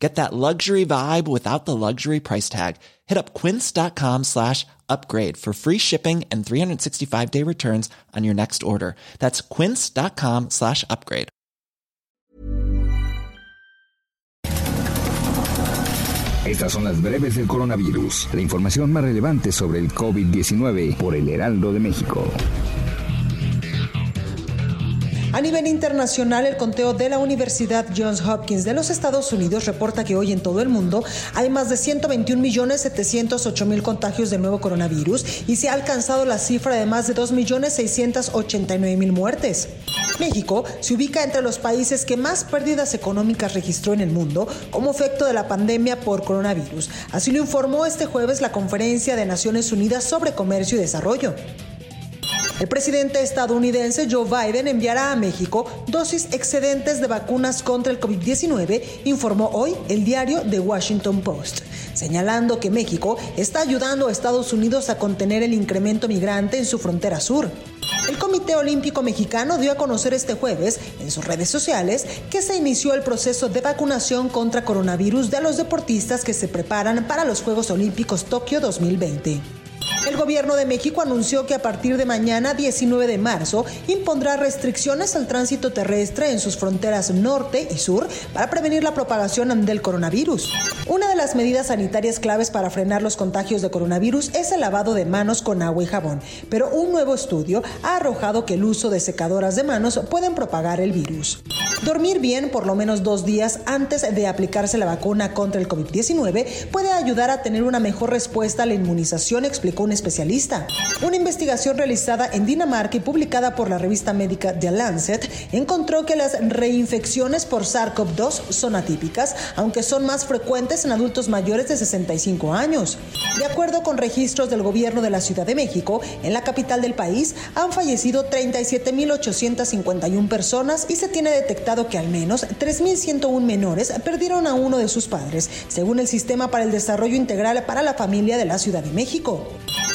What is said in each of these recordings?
Get that luxury vibe without the luxury price tag. Hit up quince.com slash upgrade for free shipping and 365 day returns on your next order. That's quince.com slash upgrade. Estas son las breves del coronavirus, la información más relevante sobre el COVID-19 por el Heraldo de México. A nivel internacional, el conteo de la Universidad Johns Hopkins de los Estados Unidos reporta que hoy en todo el mundo hay más de 121.708.000 contagios del nuevo coronavirus y se ha alcanzado la cifra de más de 2.689.000 muertes. México se ubica entre los países que más pérdidas económicas registró en el mundo como efecto de la pandemia por coronavirus. Así lo informó este jueves la Conferencia de Naciones Unidas sobre Comercio y Desarrollo. El presidente estadounidense Joe Biden enviará a México dosis excedentes de vacunas contra el COVID-19, informó hoy el diario The Washington Post, señalando que México está ayudando a Estados Unidos a contener el incremento migrante en su frontera sur. El Comité Olímpico Mexicano dio a conocer este jueves en sus redes sociales que se inició el proceso de vacunación contra coronavirus de los deportistas que se preparan para los Juegos Olímpicos Tokio 2020. El gobierno de México anunció que a partir de mañana 19 de marzo impondrá restricciones al tránsito terrestre en sus fronteras norte y sur para prevenir la propagación del coronavirus. Una de las medidas sanitarias claves para frenar los contagios de coronavirus es el lavado de manos con agua y jabón, pero un nuevo estudio ha arrojado que el uso de secadoras de manos pueden propagar el virus. Dormir bien por lo menos dos días antes de aplicarse la vacuna contra el COVID-19 puede ayudar a tener una mejor respuesta a la inmunización, explicó un especialista. Una investigación realizada en Dinamarca y publicada por la revista médica The Lancet encontró que las reinfecciones por SARS-CoV-2 son atípicas, aunque son más frecuentes en adultos mayores de 65 años. De acuerdo con registros del gobierno de la Ciudad de México, en la capital del país han fallecido 37.851 personas y se tiene detectado que al menos 3.101 menores perdieron a uno de sus padres, según el Sistema para el Desarrollo Integral para la Familia de la Ciudad de México.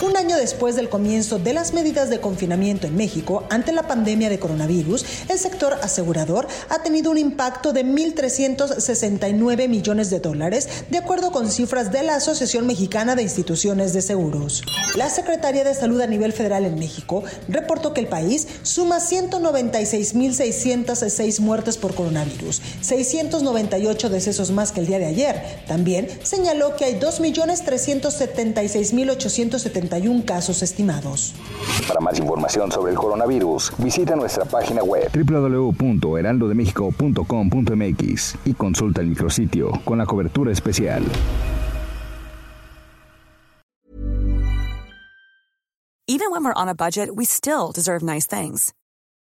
Un año después del comienzo de las medidas de confinamiento en México ante la pandemia de coronavirus, el sector asegurador ha tenido un impacto de 1.369 millones de dólares, de acuerdo con cifras de la Asociación Mexicana de Instituciones de Seguros. La Secretaría de Salud a nivel federal en México reportó que el país suma 196.606 muertes por coronavirus, 698 decesos más que el día de ayer. También señaló que hay 2.376.871 casos estimados. Para más información sobre el coronavirus, visita nuestra página web www.heraldodemexico.com.mx y consulta el micrositio con la cobertura especial. Even when we're on a budget, we still deserve nice things.